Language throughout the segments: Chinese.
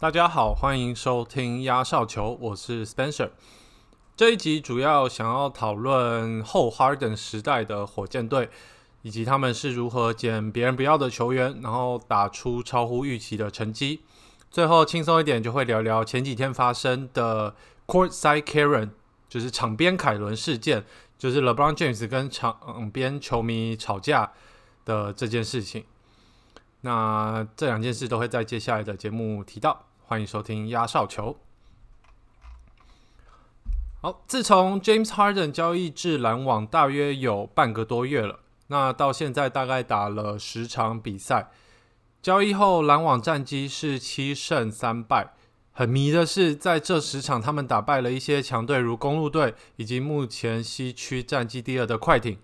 大家好，欢迎收听压哨球，我是 Spencer。这一集主要想要讨论后 Harden 时代的火箭队，以及他们是如何捡别人不要的球员，然后打出超乎预期的成绩。最后轻松一点，就会聊聊前几天发生的 Courtside Karen，就是场边凯伦事件，就是 LeBron James 跟场边球迷吵架的这件事情。那这两件事都会在接下来的节目提到。欢迎收听压哨球。好，自从 James Harden 交易至篮网大约有半个多月了，那到现在大概打了十场比赛。交易后，篮网战绩是七胜三败。很迷的是，在这十场，他们打败了一些强队，如公路队以及目前西区战绩第二的快艇，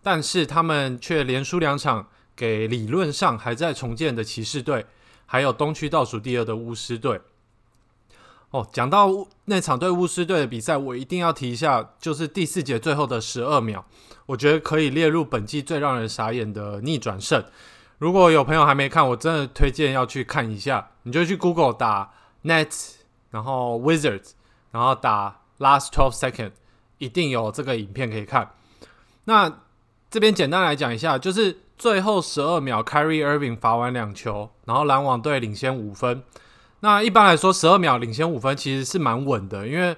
但是他们却连输两场给理论上还在重建的骑士队。还有东区倒数第二的巫师队。哦，讲到那场对巫师队的比赛，我一定要提一下，就是第四节最后的十二秒，我觉得可以列入本季最让人傻眼的逆转胜。如果有朋友还没看，我真的推荐要去看一下。你就去 Google 打 net，然后 Wizards，然后打 Last Twelve Second，一定有这个影片可以看。那这边简单来讲一下，就是。最后十二秒，Kyrie Irving 罚完两球，然后篮网队领先五分。那一般来说，十二秒领先五分其实是蛮稳的，因为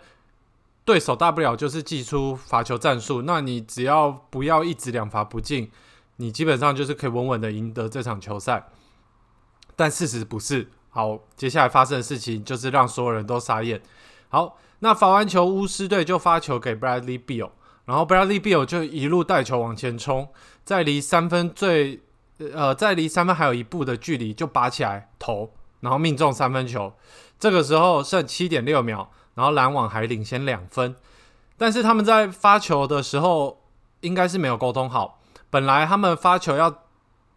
对手大不了就是祭出罚球战术。那你只要不要一直两罚不进，你基本上就是可以稳稳的赢得这场球赛。但事实不是。好，接下来发生的事情就是让所有人都傻眼。好，那罚完球，巫师队就发球给 Bradley Beal。然后 Bradley Beal 就一路带球往前冲，在离三分最呃，在离三分还有一步的距离就拔起来投，然后命中三分球。这个时候剩七点六秒，然后篮网还领先两分。但是他们在发球的时候应该是没有沟通好。本来他们发球要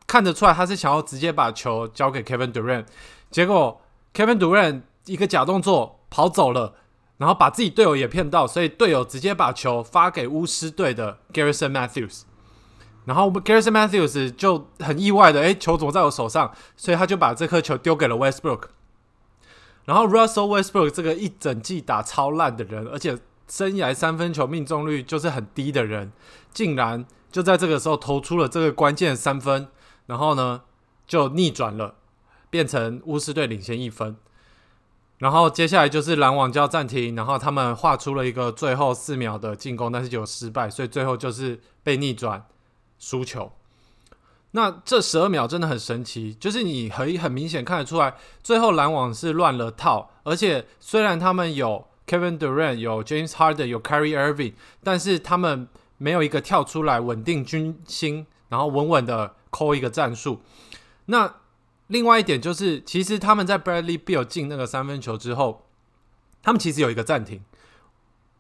看得出来他是想要直接把球交给 Kevin Durant，结果 Kevin Durant 一个假动作跑走了。然后把自己队友也骗到，所以队友直接把球发给巫师队的 Garrison Matthews，然后 Garrison Matthews 就很意外的，哎，球怎么在我手上？所以他就把这颗球丢给了 Westbrook。然后 Russell Westbrook 这个一整季打超烂的人，而且生涯三分球命中率就是很低的人，竟然就在这个时候投出了这个关键三分，然后呢就逆转了，变成巫师队领先一分。然后接下来就是篮网叫暂停，然后他们画出了一个最后四秒的进攻，但是就失败，所以最后就是被逆转输球。那这十二秒真的很神奇，就是你很很明显看得出来，最后篮网是乱了套，而且虽然他们有 Kevin Durant、有 James Harden、有 Kyrie Irving，但是他们没有一个跳出来稳定军心，然后稳稳的扣一个战术。那另外一点就是，其实他们在 Bradley Beal 进那个三分球之后，他们其实有一个暂停。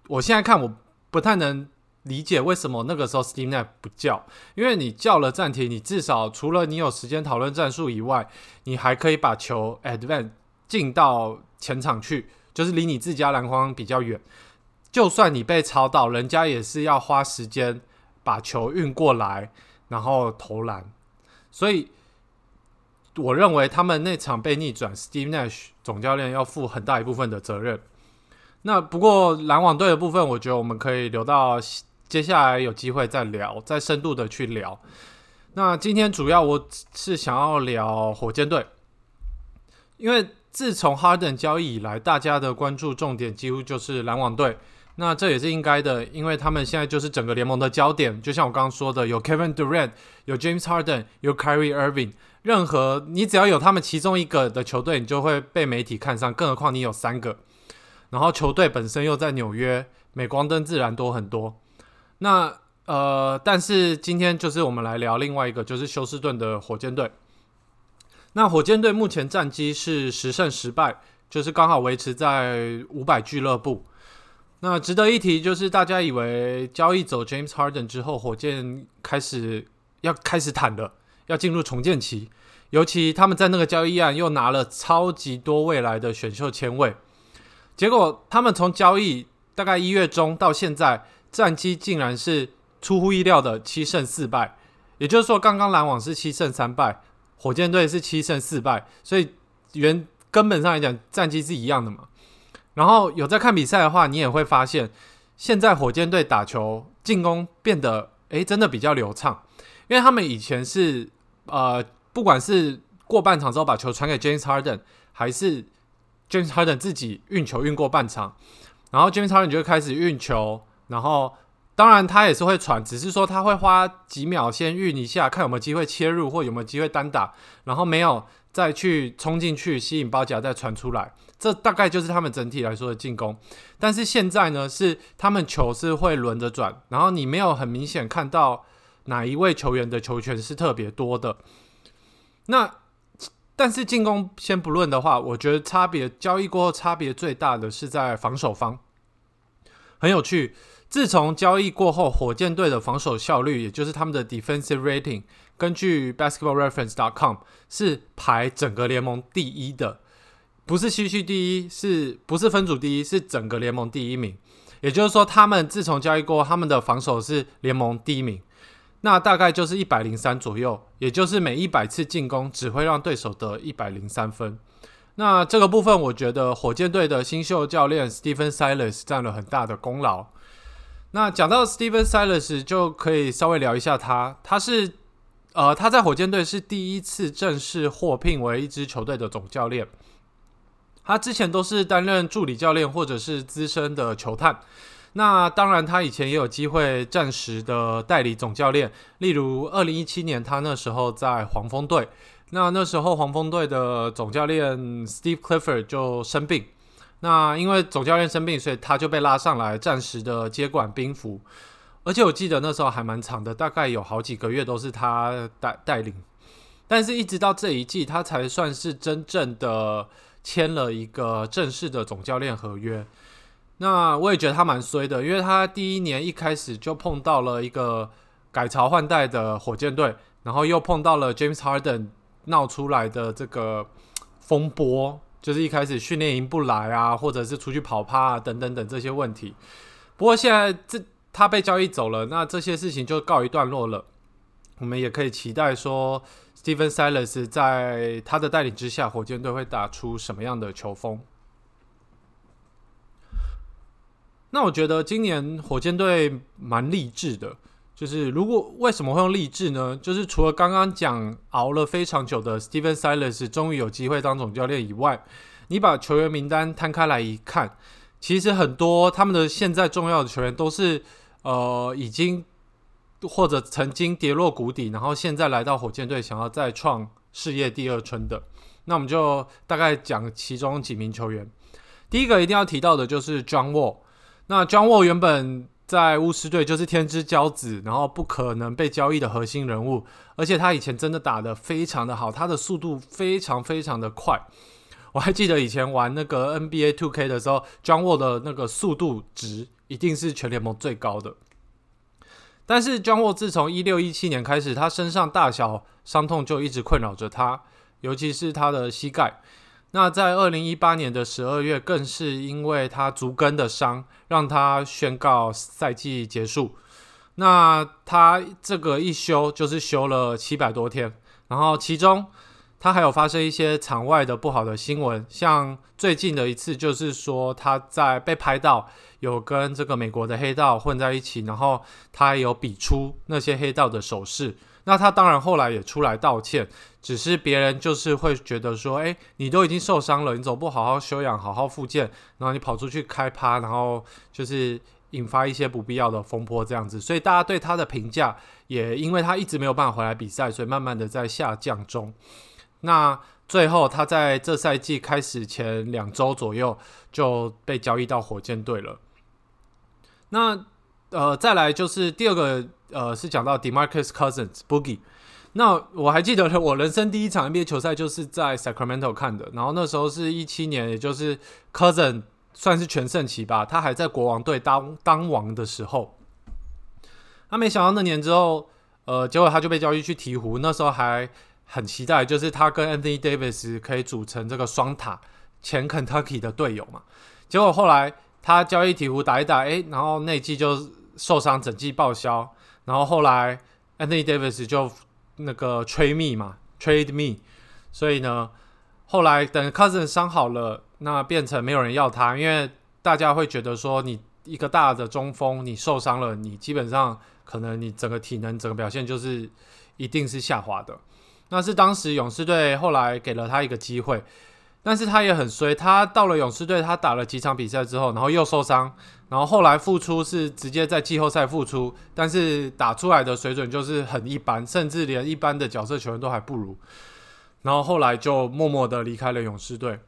我现在看我不太能理解为什么那个时候 Steve Nash 不叫，因为你叫了暂停，你至少除了你有时间讨论战术以外，你还可以把球 advance 进到前场去，就是离你自家篮筐比较远。就算你被抄到，人家也是要花时间把球运过来，然后投篮，所以。我认为他们那场被逆转，Steve Nash 总教练要负很大一部分的责任。那不过篮网队的部分，我觉得我们可以留到接下来有机会再聊，再深度的去聊。那今天主要我是想要聊火箭队，因为自从 Harden 交易以来，大家的关注重点几乎就是篮网队。那这也是应该的，因为他们现在就是整个联盟的焦点。就像我刚刚说的，有 Kevin Durant，有 James Harden，有 Kyrie Irving。任何你只要有他们其中一个的球队，你就会被媒体看上。更何况你有三个，然后球队本身又在纽约，镁光灯自然多很多。那呃，但是今天就是我们来聊另外一个，就是休斯顿的火箭队。那火箭队目前战绩是十胜十败，就是刚好维持在五百俱乐部。那值得一提就是，大家以为交易走 James Harden 之后，火箭开始要开始坦了。要进入重建期，尤其他们在那个交易案又拿了超级多未来的选秀签位，结果他们从交易大概一月中到现在，战绩竟然是出乎意料的七胜四败，也就是说，刚刚篮网是七胜三败，火箭队是七胜四败，所以原根本上来讲战绩是一样的嘛。然后有在看比赛的话，你也会发现，现在火箭队打球进攻变得诶真的比较流畅，因为他们以前是呃不管是过半场之后把球传给 James Harden，还是 James Harden 自己运球运过半场，然后 James Harden 就开始运球，然后。当然，他也是会传，只是说他会花几秒先运一下，看有没有机会切入或有没有机会单打，然后没有再去冲进去吸引包夹再传出来。这大概就是他们整体来说的进攻。但是现在呢，是他们球是会轮着转，然后你没有很明显看到哪一位球员的球权是特别多的。那但是进攻先不论的话，我觉得差别交易过后差别最大的是在防守方，很有趣。自从交易过后，火箭队的防守效率，也就是他们的 defensive rating，根据 basketballreference.com 是排整个联盟第一的，不是西区第一，是不是分组第一？是整个联盟第一名。也就是说，他们自从交易过，他们的防守是联盟第一名。那大概就是一百零三左右，也就是每一百次进攻只会让对手得一百零三分。那这个部分，我觉得火箭队的新秀教练 Stephen Silas 占了很大的功劳。那讲到 Steven Silas，就可以稍微聊一下他。他是呃，他在火箭队是第一次正式获聘为一支球队的总教练。他之前都是担任助理教练或者是资深的球探。那当然，他以前也有机会暂时的代理总教练，例如二零一七年他那时候在黄蜂队。那那时候黄蜂队的总教练 Steve Clifford 就生病。那因为总教练生病，所以他就被拉上来暂时的接管兵符，而且我记得那时候还蛮长的，大概有好几个月都是他带带领，但是一直到这一季，他才算是真正的签了一个正式的总教练合约。那我也觉得他蛮衰的，因为他第一年一开始就碰到了一个改朝换代的火箭队，然后又碰到了 James Harden 闹出来的这个风波。就是一开始训练营不来啊，或者是出去跑趴啊，等等等这些问题。不过现在这他被交易走了，那这些事情就告一段落了。我们也可以期待说，Stephen Silas 在他的带领之下，火箭队会打出什么样的球风。那我觉得今年火箭队蛮励志的。就是如果为什么会用励志呢？就是除了刚刚讲熬了非常久的 Steven Silas 终于有机会当总教练以外，你把球员名单摊开来一看，其实很多他们的现在重要的球员都是呃已经或者曾经跌落谷底，然后现在来到火箭队想要再创事业第二春的。那我们就大概讲其中几名球员。第一个一定要提到的就是 John Wall。那 John Wall 原本在巫师队就是天之骄子，然后不可能被交易的核心人物，而且他以前真的打的非常的好，他的速度非常非常的快。我还记得以前玩那个 NBA Two K 的时候，John Wall 的那个速度值一定是全联盟最高的。但是 John Wall 自从一六一七年开始，他身上大小伤痛就一直困扰着他，尤其是他的膝盖。那在二零一八年的十二月，更是因为他足跟的伤，让他宣告赛季结束。那他这个一休就是休了七百多天，然后其中他还有发生一些场外的不好的新闻，像最近的一次就是说他在被拍到有跟这个美国的黑道混在一起，然后他有比出那些黑道的手势。那他当然后来也出来道歉，只是别人就是会觉得说，哎，你都已经受伤了，你怎么不好好休养、好好复健，然后你跑出去开趴，然后就是引发一些不必要的风波这样子，所以大家对他的评价也因为他一直没有办法回来比赛，所以慢慢的在下降中。那最后他在这赛季开始前两周左右就被交易到火箭队了。那呃，再来就是第二个。呃，是讲到 Demarcus Cousins Boogie。那我还记得我人生第一场 NBA 球赛就是在 Sacramento 看的，然后那时候是一七年，也就是 Cousins 算是全盛期吧，他还在国王队当当王的时候。他没想到那年之后，呃，结果他就被交易去鹈鹕。那时候还很期待，就是他跟 Anthony Davis 可以组成这个双塔，前 Kentucky 的队友嘛。结果后来他交易鹈鹕打一打，诶，然后那季就受伤，整季报销。然后后来，Anthony Davis 就那个 trade me 嘛，trade me，所以呢，后来等 Cousin 伤好了，那变成没有人要他，因为大家会觉得说，你一个大的中锋，你受伤了，你基本上可能你整个体能、整个表现就是一定是下滑的。那是当时勇士队后来给了他一个机会，但是他也很衰，他到了勇士队，他打了几场比赛之后，然后又受伤，然后后来复出是直接在季后赛复出，但是打出来的水准就是很一般，甚至连一般的角色球员都还不如。然后后来就默默的离开了勇士队。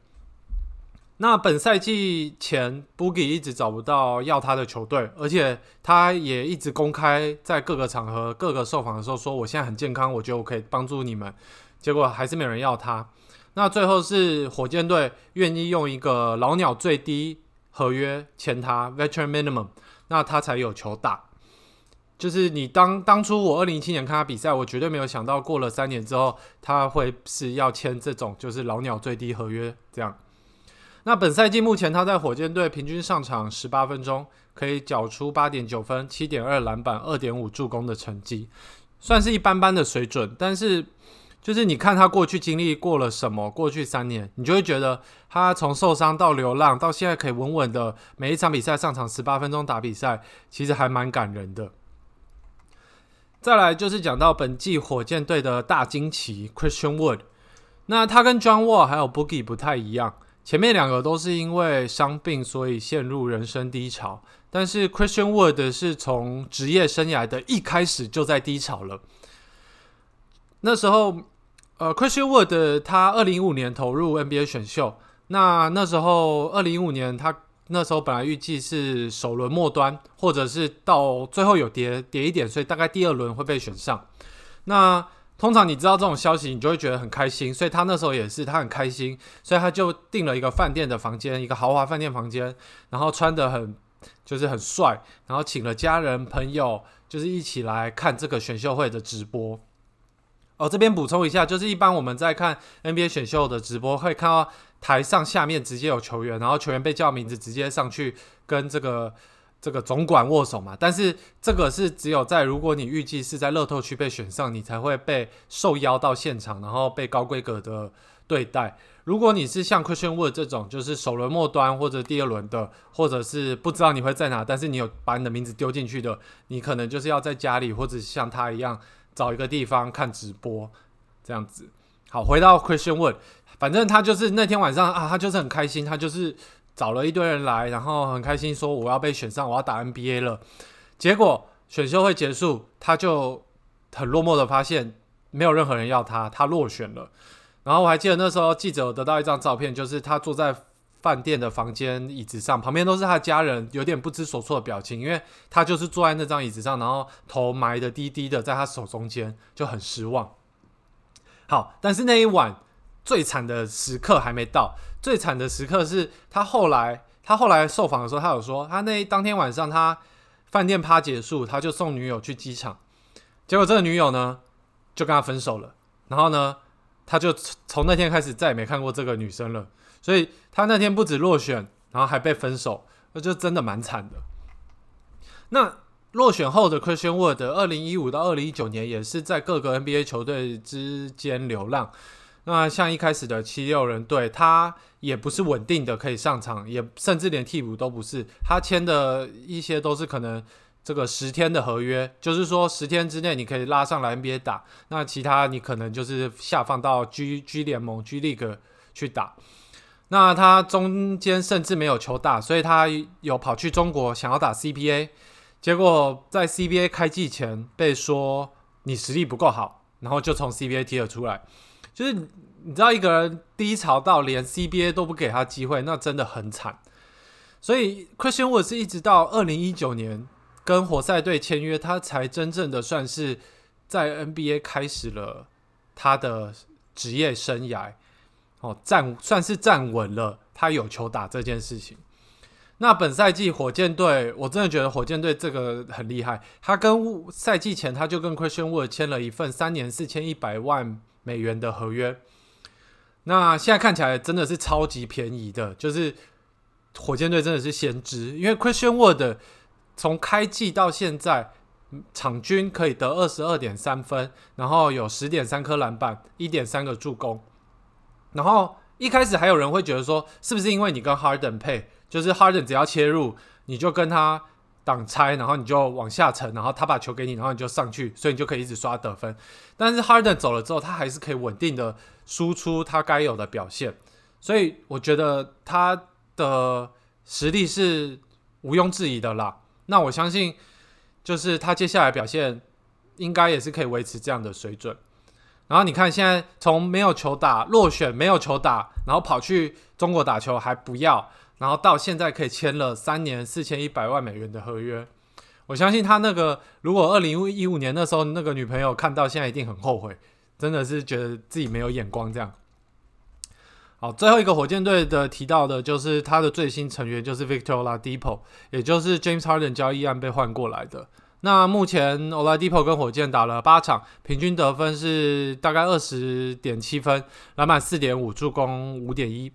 那本赛季前，Boogie 一直找不到要他的球队，而且他也一直公开在各个场合、各个受访的时候说：“我现在很健康，我觉得我可以帮助你们。”结果还是没有人要他。那最后是火箭队愿意用一个老鸟最低合约签他 （Veteran Minimum），那他才有球打。就是你当当初我二零一七年看他比赛，我绝对没有想到过了三年之后他会是要签这种就是老鸟最低合约这样。那本赛季目前他在火箭队平均上场十八分钟，可以缴出八点九分、七点二篮板、二点五助攻的成绩，算是一般般的水准。但是就是你看他过去经历过了什么，过去三年，你就会觉得他从受伤到流浪到现在可以稳稳的每一场比赛上场十八分钟打比赛，其实还蛮感人的。再来就是讲到本季火箭队的大惊奇 Christian Wood，那他跟 John Wall 还有 Boogie 不太一样，前面两个都是因为伤病所以陷入人生低潮，但是 Christian Wood 是从职业生涯的一开始就在低潮了。那时候，呃，Christian Wood 他二零一五年投入 NBA 选秀，那那时候二零一五年他。那时候本来预计是首轮末端，或者是到最后有跌跌一点，所以大概第二轮会被选上。那通常你知道这种消息，你就会觉得很开心。所以他那时候也是，他很开心，所以他就订了一个饭店的房间，一个豪华饭店房间，然后穿的很就是很帅，然后请了家人朋友，就是一起来看这个选秀会的直播。哦，这边补充一下，就是一般我们在看 NBA 选秀的直播，会看到。台上下面直接有球员，然后球员被叫名字，直接上去跟这个这个总管握手嘛。但是这个是只有在如果你预计是在乐透区被选上，你才会被受邀到现场，然后被高规格的对待。如果你是像 Christian Wood 这种，就是首轮末端或者第二轮的，或者是不知道你会在哪，但是你有把你的名字丢进去的，你可能就是要在家里或者像他一样找一个地方看直播这样子。好，回到 Christian 问。反正他就是那天晚上啊，他就是很开心，他就是找了一堆人来，然后很开心说我要被选上，我要打 NBA 了。结果选秀会结束，他就很落寞的发现没有任何人要他，他落选了。然后我还记得那时候记者得到一张照片，就是他坐在饭店的房间椅子上，旁边都是他家人，有点不知所措的表情，因为他就是坐在那张椅子上，然后头埋的低低的，在他手中间就很失望。好，但是那一晚。最惨的时刻还没到，最惨的时刻是他后来，他后来受访的时候，他有说，他那当天晚上他饭店趴结束，他就送女友去机场，结果这个女友呢就跟他分手了，然后呢他就从那天开始再也没看过这个女生了，所以他那天不止落选，然后还被分手，那就真的蛮惨的。那落选后的 Christian Wood，二零一五到二零一九年也是在各个 NBA 球队之间流浪。那像一开始的七六人队，他也不是稳定的可以上场，也甚至连替补都不是。他签的一些都是可能这个十天的合约，就是说十天之内你可以拉上来 NBA 打，那其他你可能就是下放到 G G 联盟 G League 去打。那他中间甚至没有球打，所以他有跑去中国想要打 CBA，结果在 CBA 开季前被说你实力不够好，然后就从 CBA 踢了出来。就是你知道一个人低潮到连 CBA 都不给他机会，那真的很惨。所以 Christian Wood 是一直到二零一九年跟活塞队签约，他才真正的算是在 NBA 开始了他的职业生涯。哦，站算是站稳了，他有球打这件事情。那本赛季火箭队，我真的觉得火箭队这个很厉害。他跟赛季前他就跟 Christian Wood 签了一份三年四千一百万。美元的合约，那现在看起来真的是超级便宜的，就是火箭队真的是先知，因为 Christian Wood 从开季到现在，场均可以得二十二点三分，然后有十点三颗篮板，一点三个助攻，然后一开始还有人会觉得说，是不是因为你跟 Harden 配，就是 Harden 只要切入，你就跟他挡拆，然后你就往下沉，然后他把球给你，然后你就上去，所以你就可以一直刷得分。但是 Harden 走了之后，他还是可以稳定的输出他该有的表现，所以我觉得他的实力是毋庸置疑的啦。那我相信，就是他接下来表现应该也是可以维持这样的水准。然后你看，现在从没有球打落选，没有球打，然后跑去中国打球还不要，然后到现在可以签了三年四千一百万美元的合约。我相信他那个，如果二零一五年那时候那个女朋友看到，现在一定很后悔，真的是觉得自己没有眼光这样。好，最后一个火箭队的提到的就是他的最新成员就是 Victor l a d i p o 也就是 James Harden 交易案被换过来的。那目前 Oladipo 跟火箭打了八场，平均得分是大概二十点七分，篮板四点五，助攻五点一。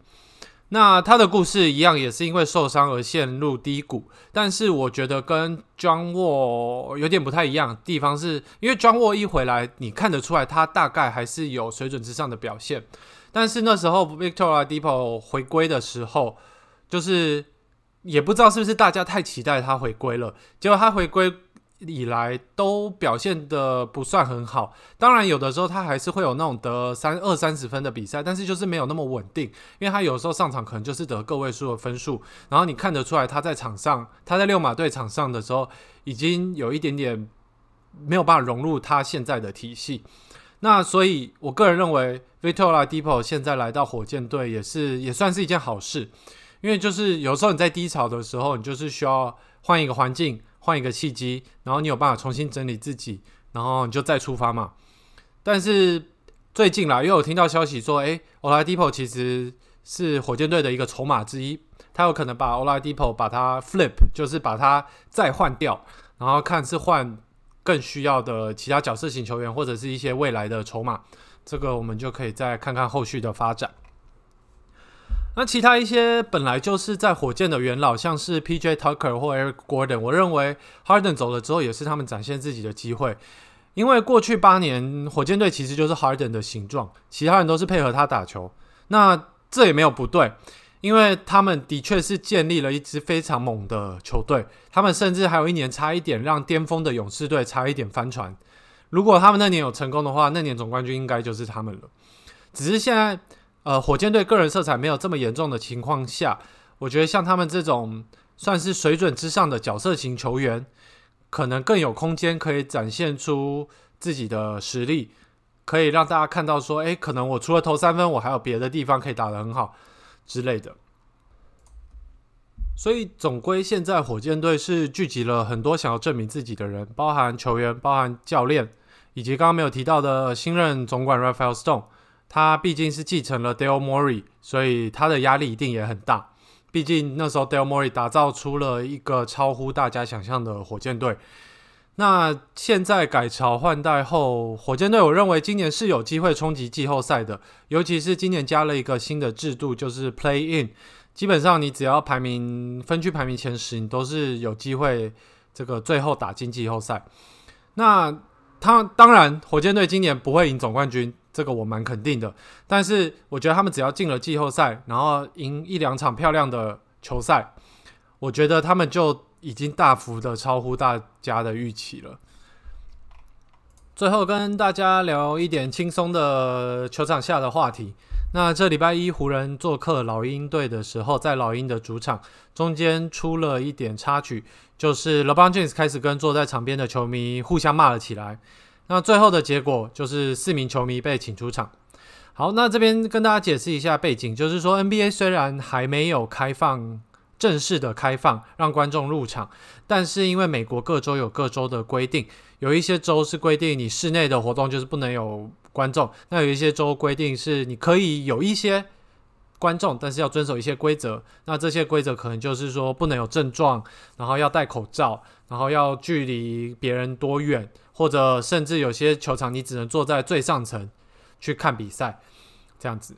那他的故事一样，也是因为受伤而陷入低谷。但是我觉得跟 John Wall 有点不太一样地方，是因为 John Wall 一回来，你看得出来他大概还是有水准之上的表现。但是那时候 Victor Oladipo 回归的时候，就是也不知道是不是大家太期待他回归了，结果他回归。以来都表现的不算很好，当然有的时候他还是会有那种得三二三十分的比赛，但是就是没有那么稳定，因为他有时候上场可能就是得个位数的分数，然后你看得出来他在场上，他在六马队场上的时候已经有一点点没有办法融入他现在的体系，那所以我个人认为 Victor Dipo 现在来到火箭队也是也算是一件好事，因为就是有时候你在低潮的时候，你就是需要换一个环境。换一个契机，然后你有办法重新整理自己，然后你就再出发嘛。但是最近啦，又有听到消息说，诶 o l a d i p o 其实是火箭队的一个筹码之一，他有可能把 Oladipo 把它 flip，就是把它再换掉，然后看是换更需要的其他角色型球员，或者是一些未来的筹码。这个我们就可以再看看后续的发展。那其他一些本来就是在火箭的元老，像是 P.J. Tucker 或 Eric Gordon，我认为 Harden 走了之后，也是他们展现自己的机会。因为过去八年火箭队其实就是 Harden 的形状，其他人都是配合他打球。那这也没有不对，因为他们的确是建立了一支非常猛的球队。他们甚至还有一年差一点让巅峰的勇士队差一点翻船。如果他们那年有成功的话，那年总冠军应该就是他们了。只是现在。呃，火箭队个人色彩没有这么严重的情况下，我觉得像他们这种算是水准之上的角色型球员，可能更有空间可以展现出自己的实力，可以让大家看到说，诶，可能我除了投三分，我还有别的地方可以打得很好之类的。所以总归现在火箭队是聚集了很多想要证明自己的人，包含球员、包含教练，以及刚刚没有提到的新任总管 Raphael Stone。他毕竟是继承了 Dale Mori，所以他的压力一定也很大。毕竟那时候 Dale Mori 打造出了一个超乎大家想象的火箭队。那现在改朝换代后，火箭队我认为今年是有机会冲击季后赛的。尤其是今年加了一个新的制度，就是 Play In，基本上你只要排名分区排名前十，你都是有机会这个最后打进季后赛。那他当然，火箭队今年不会赢总冠军。这个我蛮肯定的，但是我觉得他们只要进了季后赛，然后赢一两场漂亮的球赛，我觉得他们就已经大幅的超乎大家的预期了。最后跟大家聊一点轻松的球场下的话题。那这礼拜一湖人做客老鹰队的时候，在老鹰的主场中间出了一点插曲，就是 LeBron James 开始跟坐在场边的球迷互相骂了起来。那最后的结果就是四名球迷被请出场。好，那这边跟大家解释一下背景，就是说 NBA 虽然还没有开放正式的开放让观众入场，但是因为美国各州有各州的规定，有一些州是规定你室内的活动就是不能有观众，那有一些州规定是你可以有一些观众，但是要遵守一些规则。那这些规则可能就是说不能有症状，然后要戴口罩，然后要距离别人多远。或者甚至有些球场，你只能坐在最上层去看比赛，这样子。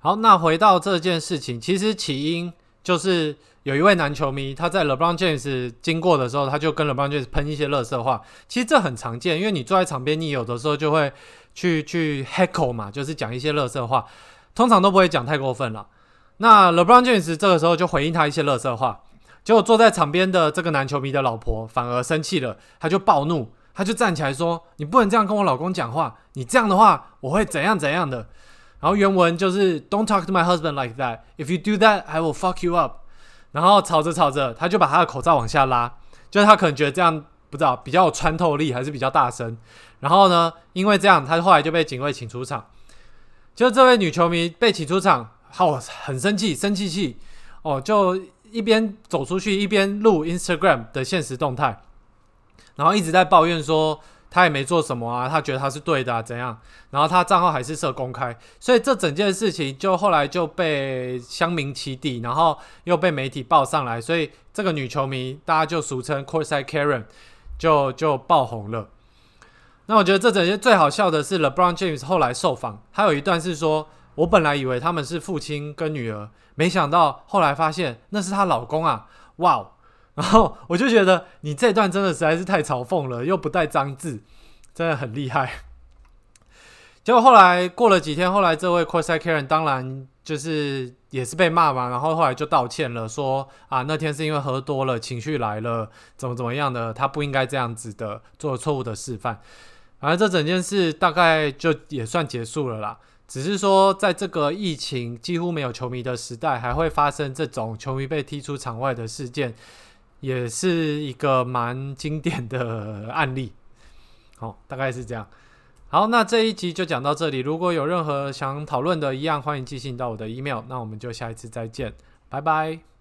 好，那回到这件事情，其实起因就是有一位男球迷，他在 LeBron James 经过的时候，他就跟 LeBron James 喷一些乐色话。其实这很常见，因为你坐在场边，你有的时候就会去去 heckle 嘛，就是讲一些乐色话。通常都不会讲太过分了。那 LeBron James 这个时候就回应他一些乐色话，结果坐在场边的这个男球迷的老婆反而生气了，他就暴怒，他就站起来说：“你不能这样跟我老公讲话，你这样的话我会怎样怎样的。”然后原文就是 "Don't talk to my husband like that. If you do that, I will fuck you up." 然后吵着吵着，他就把他的口罩往下拉，就是他可能觉得这样不知道比较有穿透力，还是比较大声。然后呢，因为这样，他后来就被警卫请出场。就这位女球迷被请出场。好，很生气，生气气哦，就一边走出去，一边录 Instagram 的现实动态，然后一直在抱怨说他也没做什么啊，他觉得他是对的啊，怎样？然后他账号还是设公开，所以这整件事情就后来就被乡民起底，然后又被媒体报上来，所以这个女球迷大家就俗称 Courtside Karen，就就爆红了。那我觉得这整件最好笑的是 LeBron James 后来受访，他有一段是说。我本来以为他们是父亲跟女儿，没想到后来发现那是她老公啊！哇，然后我就觉得你这段真的实在是太嘲讽了，又不带脏字，真的很厉害。结果后来过了几天，后来这位 c o r s a Karen 当然就是也是被骂嘛，然后后来就道歉了，说啊那天是因为喝多了，情绪来了，怎么怎么样的，他不应该这样子的，做错误的示范。反正这整件事大概就也算结束了啦。只是说，在这个疫情几乎没有球迷的时代，还会发生这种球迷被踢出场外的事件，也是一个蛮经典的案例。好，大概是这样。好，那这一集就讲到这里。如果有任何想讨论的，一样欢迎寄信到我的 email。那我们就下一次再见，拜拜。